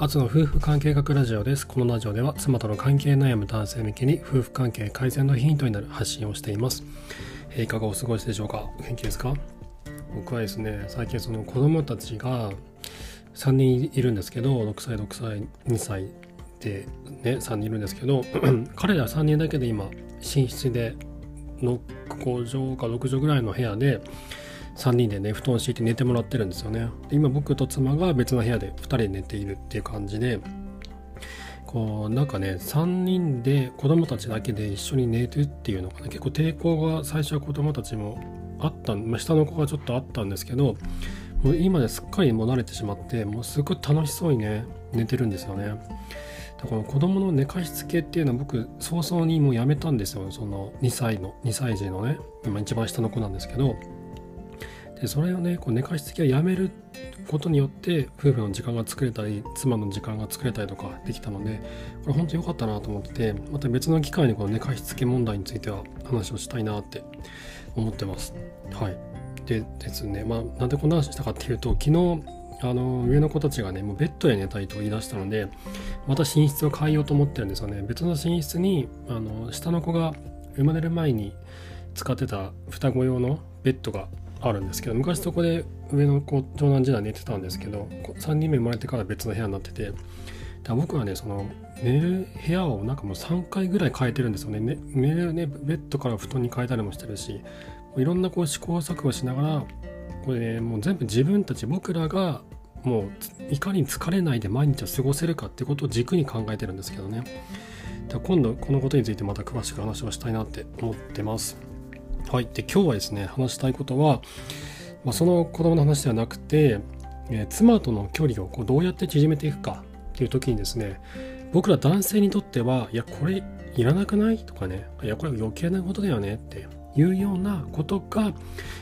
アツの夫婦関係学ラジオです。このラジオでは妻との関係悩む男性向けに夫婦関係改善のヒントになる発信をしています。えいかがお過ごしでしょうか？元気ですか？僕はですね、最近その子供たちが3人いるんですけど、6歳、6歳、2歳でね、3人いるんですけど、彼ら3人だけで今、寝室で6畳か6畳ぐらいの部屋で、3人でね布団敷いて寝てもらってるんですよね。今僕と妻が別の部屋で2人で寝ているっていう感じでこうなんかね3人で子供たちだけで一緒に寝るっていうのがね結構抵抗が最初は子供たちもあったまあ、下の子がちょっとあったんですけどもう今ですっかりもう慣れてしまってもうすごい楽しそうにね寝てるんですよね。だから子供の寝かしつけっていうのは僕早々にもうやめたんですよ。その2歳の2歳児のね今一番下の子なんですけどでそれをねこう寝かしつきをやめることによって夫婦の時間が作れたり妻の時間が作れたりとかできたのでこれ本当良かったなと思っててまた別の機会にこの寝かしつけ問題については話をしたいなって思ってます。はい。でですね。まあなんでこんな話したかっていうと昨日あの上の子たちがねもうベッドで寝たいと言い出したのでまた寝室を変えようと思ってるんですよね。別の寝室にあの下の子が生まれる前に使ってた双子用のベッドがあるんですけど昔そこで上の子長男次男寝てたんですけど3人目生まれてから別の部屋になってて僕はねその寝る部屋をなんかもう3回ぐらい変えてるんですよね。ね寝るねベッドから布団に変えたりもしてるしいろんなこう試行錯誤しながらこれねもう全部自分たち僕らがもういかに疲れないで毎日を過ごせるかってことを軸に考えてるんですけどね。今度このことについてまた詳しく話をしたいなって思ってます。はい。で、今日はですね、話したいことは、まあ、その子供の話ではなくて、えー、妻との距離をこうどうやって縮めていくかっていう時にですね、僕ら男性にとっては、いや、これいらなくない？とかね、いや、これ余計なことだよね？っていうようなことが、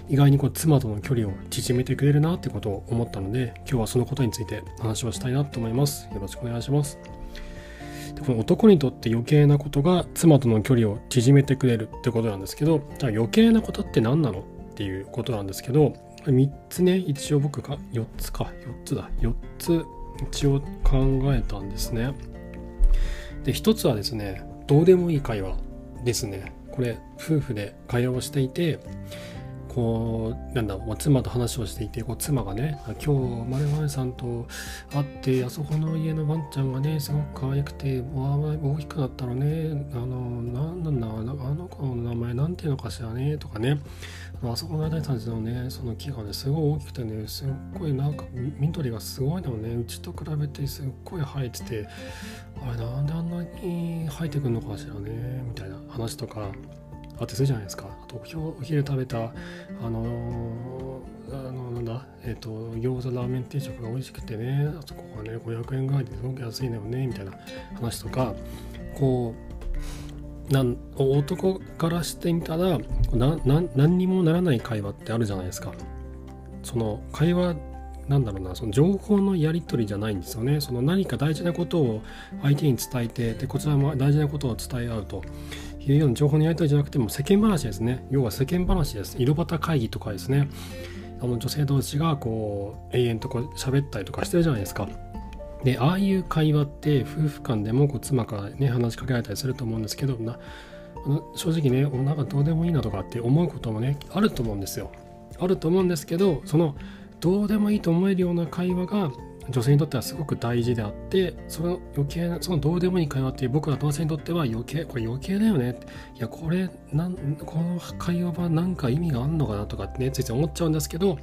意外にこう妻との距離を縮めてくれるなってことを思ったので、今日はそのことについて話をしたいなと思います。よろしくお願いします。でこの男にとって余計なことが妻との距離を縮めてくれるってことなんですけどじゃあ余計なことって何なのっていうことなんですけど3つね一応僕が4つか4つだ。4つ一応考えたんですね。で1つはですねどうでもいい会話ですね。これ夫婦で会話をしていてこうなんだ、まあ、妻と話をしていてこう妻がね「今日まるまるさんと会ってあそこの家のワンちゃんがねすごく可愛くて大きくなったらね。あのなんなんだあの子の名前なんていうのかしらね」とかね。あそこのあたりたちのねその木がねすごい大きくてねすっごいなんか緑がすごいのね。うちと比べてすっごい生えててあれなんであんなに生えてくるのかしらねみたいな話とか。あってするじゃないですか。あとお昼食べたあのー、あのなんだえっ、ー、と餃子ラーメン定食が美味しくてねあそこがね500円ぐらいですごく安いんだよねみたいな話とかこうなん男からしてみたらなな何にもならない会話ってあるじゃないですか。その会話なんだろうなその情報のやり取りじゃないんですよね。その何か大事なことを相手に伝えてでこちらも大事なことを伝え合うと。いうような情報のやり取りじゃなくても世間話ですね。要は世間話です。井戸端会議とかですね。あの女性同士がこう永遠とこう喋ったりとかしてるじゃないですか。でああいう会話って夫婦間でもこう妻からね話しかけられたりすると思うんですけどな正直ねなんかどうでもいいなとかって思うこともねあると思うんですよ。あると思うんですけどそのどうでもいいと思えるような会話が女性にとってはすごく大事であってその余計なそのどうでもいい会話っていう僕ら男性にとっては余計これ余計だよねいやこれなんこの会話は何か意味があるのかなとかってねついつい思っちゃうんですけど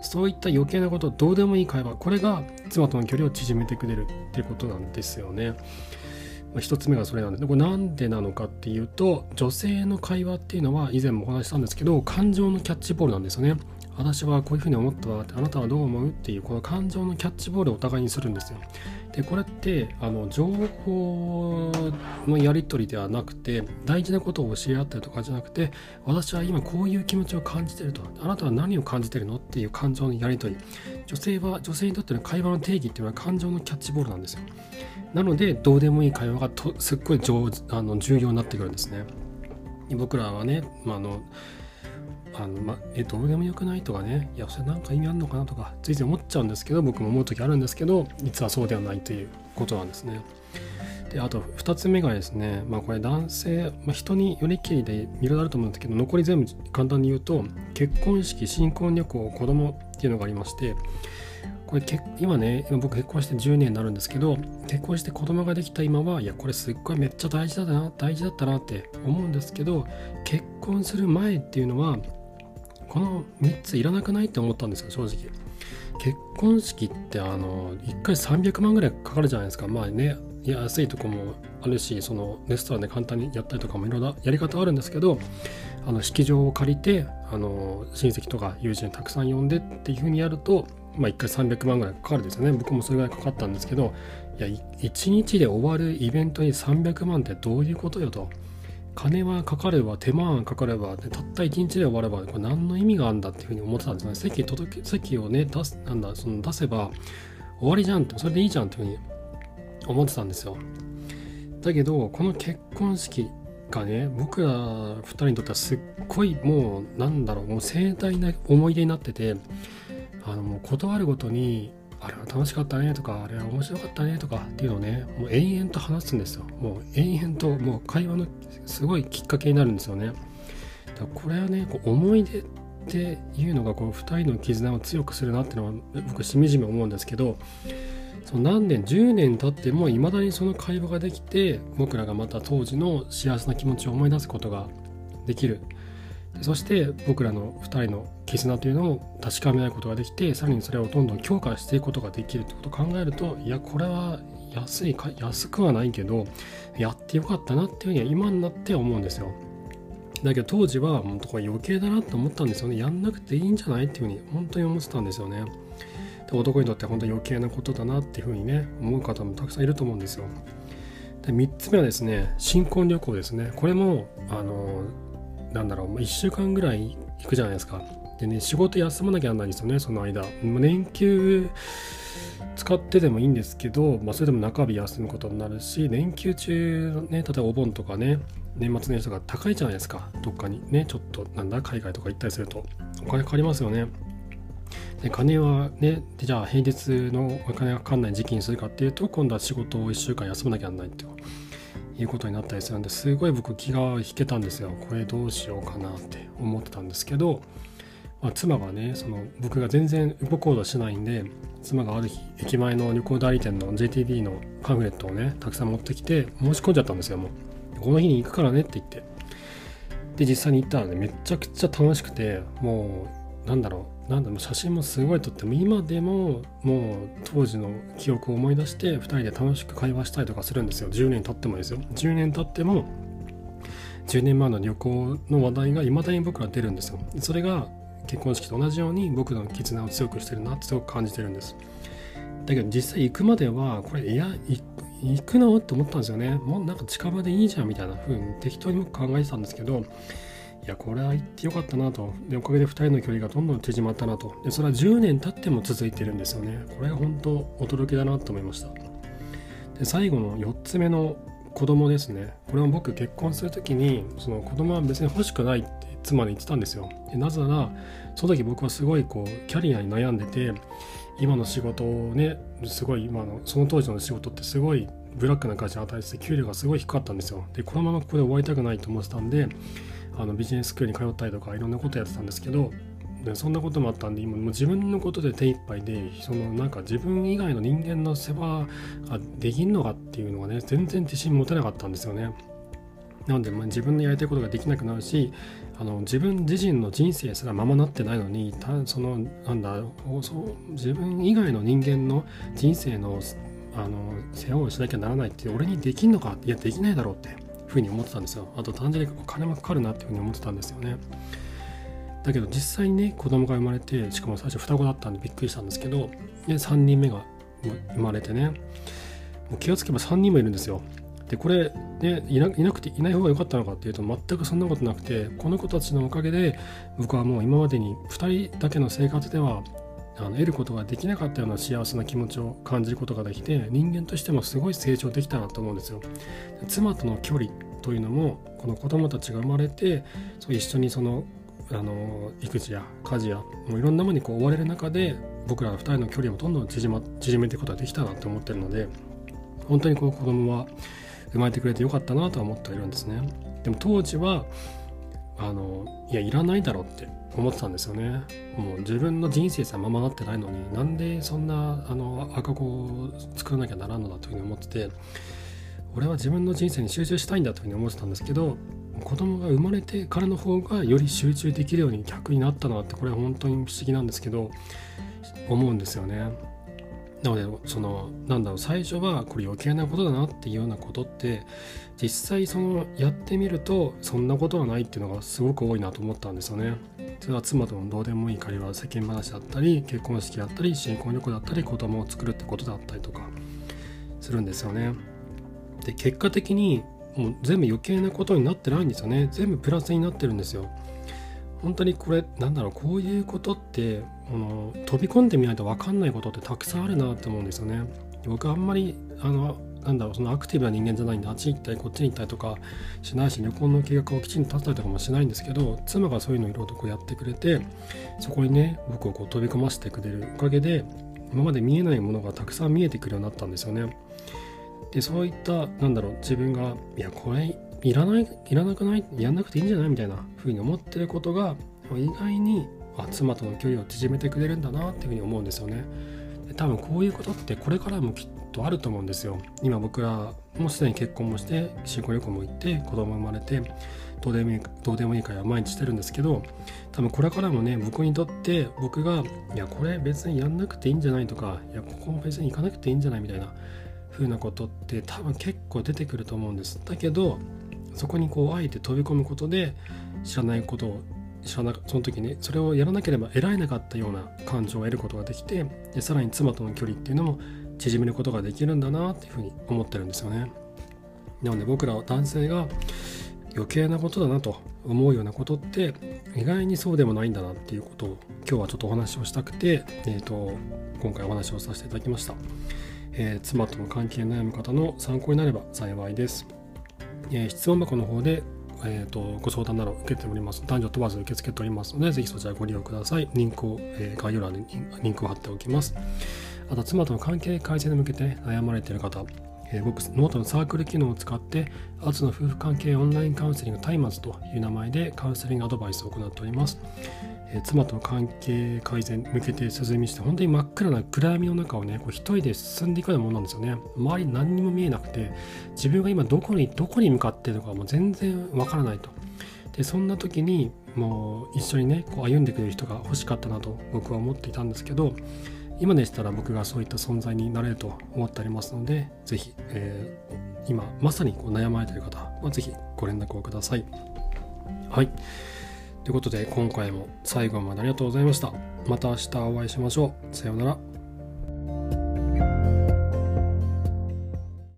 そういった余計なことどうでもいい会話これが妻との距離を縮めてくれるっていうことなんですよね。一つ目がそれなんでこれなんでなのかっていうと女性の会話っていうのは以前もお話ししたんですけど感情のキャッチボールなんですよね。私はこういうふうに思ったわってあなたはどう思うっていうこの感情のキャッチボールをお互いにするんですよ。でこれってあの情報のやり取りではなくて大事なことを教え合ったりとかじゃなくて私は今こういう気持ちを感じてるとあなたは何を感じてるのっていう感情のやり取り女性は女性にとっての会話の定義っていうのは感情のキャッチボールなんですよ。なのでどうでもいい会話がとすっごい上あの重要になってくるんですね。僕らはね、まあ、あのあの、ま、えどうでもよくない？とかね。いやそれなんか意味あるのかな？とかついつい思っちゃうんですけど僕も思う時あるんですけど実はそうではないということなんですね。であと2つ目がですね、まあ、これ男性、まあ、人によりきりでいろいろあると思うんですけど残り全部簡単に言うと結婚式新婚旅行子供っていうのがありましてこれ今ね今僕結婚して10年になるんですけど結婚して子供ができた今はいやこれすっごいめっちゃ大事だな大事だったなって思うんですけど結婚する前っていうのはこの3ついらなくないって思ったんですよ正直。結婚式ってあの1回300万ぐらいかかるじゃないですか。まあね安いとこもあるしそのレストランで簡単にやったりとかもいろんなやり方あるんですけどあの式場を借りてあの親戚とか友人たくさん呼んでっていうふうにやると、まあ、1回300万ぐらいかかるですよね。僕もそれぐらいかかったんですけどいや1日で終わるイベントに300万ってどういうことよと。金はかかれば手間はかかればたった1日で終わればこれ何の意味があるんだっていうふうに思ってたんですね。席届け席をね出すなんだその出せば終わりじゃんってそれでいいじゃんっていうふうに思ってたんですよ。だけどこの結婚式がね僕ら2人にとってはすっごいもうなんだろうもう盛大な思い出になっててあのもう断るごとにあれは楽しかったねとかあれは面白かったねとかっていうのをねもう延々と話すんですよ。もう延々ともう会話のすごいきっかけになるんですよね。だからこれはねこう思い出っていうのがこう2人の絆を強くするなっていうのは僕しみじみ思うんですけどその何年10年経ってもいまだにその会話ができて僕らがまた当時の幸せな気持ちを思い出すことができる。そして僕らの2人の絆というのを確かめないことができてさらにそれをどんどん強化していくことができるってことを考えるといやこれは安いか安くはないけどやってよかったなっていうふうには今になって思うんですよ。だけど当時は本当これ余計だなと思ったんですよね。やんなくていいんじゃないっていうふうに本当に思ってたんですよね。で男にとって本当余計なことだなっていうふうにね思う方もたくさんいると思うんですよ。で3つ目はですね新婚旅行ですね。これもあのなんだろう1週間ぐらい行くじゃないですか。でね仕事休まなきゃなんないんですよねその間。年休使ってでもいいんですけど、まあ、それでも中日休むことになるし連休中ね例えばお盆とかね年末年始とか高いじゃないですか。どっかに。ねちょっとなんだ海外とか行ったりすると。お金かかりますよね。で金はねじゃあ平日のお金がかかんない時期にするかっていうと今度は仕事を1週間休まなきゃならないっていう。いうことになったりするんです。ごい僕気が引けたんですよ。これどうしようかなって思ってたんですけど、まあ、妻がねその僕が全然動こうとしないんで妻がある日駅前の旅行代理店の JTB のパンフレットをねたくさん持ってきて申し込んじゃったんですよもう。この日に行くからねって言って。で実際に行ったらねめちゃくちゃ楽しくてもうなんだろう。なんだろう。写真もすごい撮っても今でももう当時の記憶を思い出して2人で楽しく会話したりとかするんですよ。10年経ってもですよ。10年経っても10年前の旅行の話題がいまだに僕ら出るんですよ。それが結婚式と同じように僕の絆を強くしてるなってすごく感じてるんです。だけど実際行くまではこれいや行くのって思ったんですよね。もうなんか近場でいいじゃんみたいな風に適当に僕考えてたんですけどいやこれは行ってよかったなと。でおかげで2人の距離がどんどん縮まったなと。でそれは10年経っても続いてるんですよね。これが本当驚きだなと思いました。で最後の4つ目の子供ですね。これも僕結婚する時にその子供は別に欲しくないって妻に言ってたんですよ。でなぜならその時僕はすごいこうキャリアに悩んでて今の仕事をねすごい今のその当時の仕事ってすごいブラックな会社に与えて給料がすごい低かったんですよ。でこのままここで終わりたくないと思ってたんであのビジネススクールに通ったりとかいろんなことやってたんですけどでそんなこともあったんで今もう自分のことで手一杯でそのなんか自分以外の人間の世話ができんのかっていうのがね全然自信持てなかったんですよね。なので、まあ、自分のやりたいことができなくなるしあの自分自身の人生すらままなってないのにたそのなんだそう自分以外の人間の人生のあの世話をしなきゃならないって俺にできんのかいやできないだろうってふうに思ってたんですよ。あと単純にお金もかかるなっていうふうに思ってたんですよね。だけど実際にね子供が生まれてしかも最初双子だったんでびっくりしたんですけどで3人目が生まれてねもう気がつけば3人もいるんですよ。でこれねいなくていない方が良かったのかっていうと全くそんなことなくてこの子たちのおかげで僕はもう今までに2人だけの生活ではあの得ることができなかったような幸せな気持ちを感じることができて人間としてもすごい成長できたなと思うんですよ。妻との距離というのもこの子供たちが生まれてそう一緒にそのあの育児や家事やもういろんなものにこう追われる中で僕ら2人の距離もどんどん縮,、ま、縮めていくことができたなって思ってるので本当にこう子供は生まれてくれてよかったなとは思っているんですねでも当時はあのいやいらないだろうって思ってたんですよねもう自分の人生さままなってないのになんでそんなあの赤子を作らなきゃならんのだというふうに思ってて俺は自分の人生に集中したいんだというふうに思ってたんですけど子供が生まれてからの方がより集中できるように逆になったなってこれは本当に不思議なんですけど思うんですよね。なのでそのなんだろう最初はこれ余計なことだなっていうようなことって実際そのやってみるとそんなことはないっていうのがすごく多いなと思ったんですよね。それは妻とのどうでもいい会話世間話だったり結婚式だったり新婚旅行だったり子供を作るってことだったりとかするんですよね。で結果的にもう全部余計なことになってないんですよね全部プラスになってるんですよ本当にこれなんだろうこういうことってあの飛び込んでみないと分かんないことってたくさんあるなって思うんですよね。僕あんまりあのなんだろうそのアクティブな人間じゃないんであっち行ったりこっちに行ったりとかしないし旅行の計画をきちんと立てたりとかもしないんですけど妻がそういうのをいろいろとこうやってくれてそこにね僕をこう飛び込ませてくれるおかげで今まで見えないものがたくさん見えてくるようになったんですよね。でそういったなんだろう自分がいやこれいらないいらなくないやんなくていいんじゃない？みたいな風に思ってることが意外にあ妻との距離を縮めてくれるんだなっていうふうに思うんですよね。で多分こういうことってこれからもきっとあると思うんですよ。今僕らもすでに結婚もして新婚旅行も行って子供生まれてどうでもいいどうでもいいから毎日してるんですけど多分これからもね僕にとって僕がいやこれ別にやんなくていいんじゃないとかいやここも別に行かなくていいんじゃないみたいな風なことって多分結構出てくると思うんです。だけどそこにこうあえて飛び込むことで知らないことをその時にそれをやらなければ得られなかったような感情を得ることができてでさらに妻との距離っていうのも縮めることができるんだなっていうふうに思ってるんですよねなので僕ら男性が余計なことだなと思うようなことって意外にそうでもないんだなっていうことを今日はちょっとお話をしたくて、えーと今回お話をさせていただきました。えー、妻との関係悩む方の参考になれば幸いです。えー、質問箱の方で、えーと、ご相談など受けております。男女問わず受け付けておりますので、ぜひそちらご利用ください。リンクを、えー、概要欄にリンクを貼っておきます。あと、妻との関係改善に向けて悩まれている方、えー、僕、ノートのサークル機能を使って、アツの夫婦関係オンラインカウンセリング松明という名前でカウンセリングアドバイスを行っております。えー、妻との関係改善向けて進みして本当に真っ暗な暗闇の中をねこう一人で進んでいくようなものなんですよね。周り何にも見えなくて自分が今どこにどこに向かっているのかもう全然わからないと。でそんな時にもう一緒にねこう歩んでくれる人が欲しかったなと僕は思っていたんですけど今でしたら僕がそういった存在になれると思っておりますので是非、えー、今まさにこう悩まれている方は是非ご連絡をください。はい。ということで今回も最後までありがとうございました。また明日お会いしましょう。さようなら。